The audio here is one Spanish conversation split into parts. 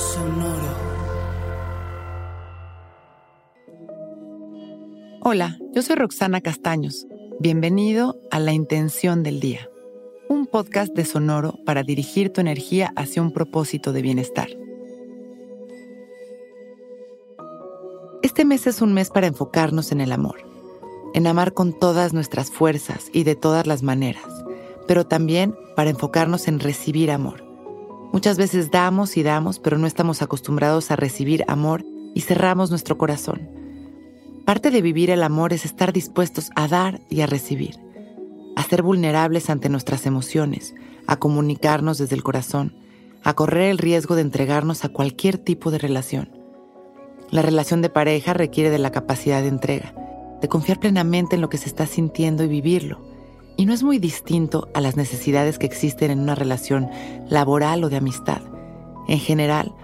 Sonoro. Hola, yo soy Roxana Castaños. Bienvenido a La Intención del Día, un podcast de Sonoro para dirigir tu energía hacia un propósito de bienestar. Este mes es un mes para enfocarnos en el amor, en amar con todas nuestras fuerzas y de todas las maneras, pero también para enfocarnos en recibir amor Muchas veces damos y damos, pero no estamos acostumbrados a recibir amor y cerramos nuestro corazón. Parte de vivir el amor es estar dispuestos a dar y a recibir, a ser vulnerables ante nuestras emociones, a comunicarnos desde el corazón, a correr el riesgo de entregarnos a cualquier tipo de relación. La relación de pareja requiere de la capacidad de entrega, de confiar plenamente en lo que se está sintiendo y vivirlo y no es muy distinto a las necesidades que existen en una relación laboral o de amistad. En general,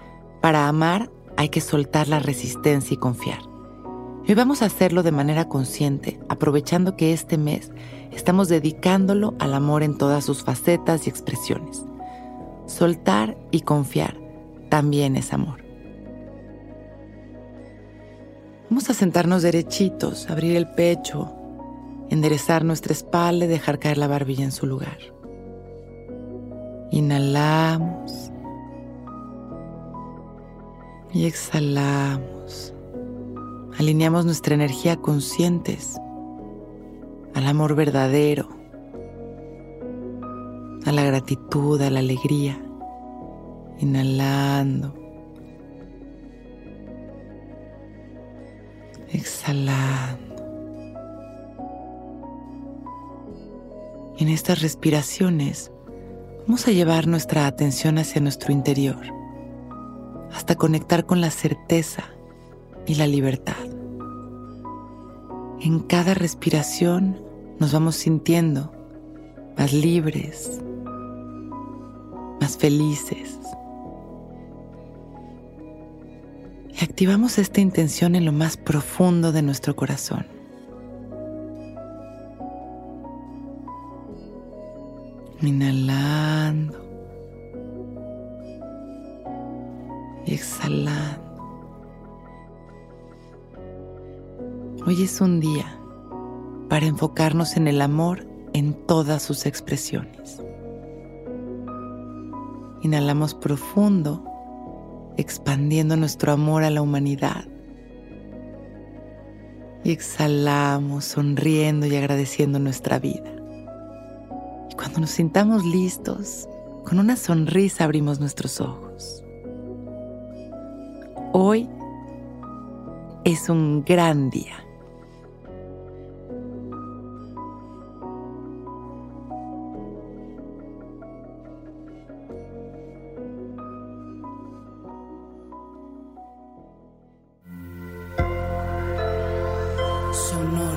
para amar hay que soltar la resistencia y confiar. Hoy vamos a hacerlo de manera consciente, aprovechando que este mes estamos dedicándolo al amor en todas sus facetas y expresiones. Soltar y confiar también es amor. Vamos a sentarnos derechitos, abrir el pecho, enderezar nuestra espalda y dejar caer la barbilla en su lugar. Inhalamos y exhalamos. Alineamos nuestra energía conscientes al amor verdadero, a la gratitud, a la alegría. Inhalando. Exhalando. En estas respiraciones vamos a llevar nuestra atención hacia nuestro interior, hasta conectar con la certeza y la libertad. En cada respiración nos vamos sintiendo más libres, más felices. Y activamos esta intención en lo más profundo de nuestro corazón. Inhalando. Y exhalando. Hoy es un día para enfocarnos en el amor en todas sus expresiones. Inhalamos profundo, expandiendo nuestro amor a la humanidad. Y exhalamos sonriendo y agradeciendo nuestra vida. Cuando nos sintamos listos, con una sonrisa abrimos nuestros ojos. Hoy es un gran día. Sonó.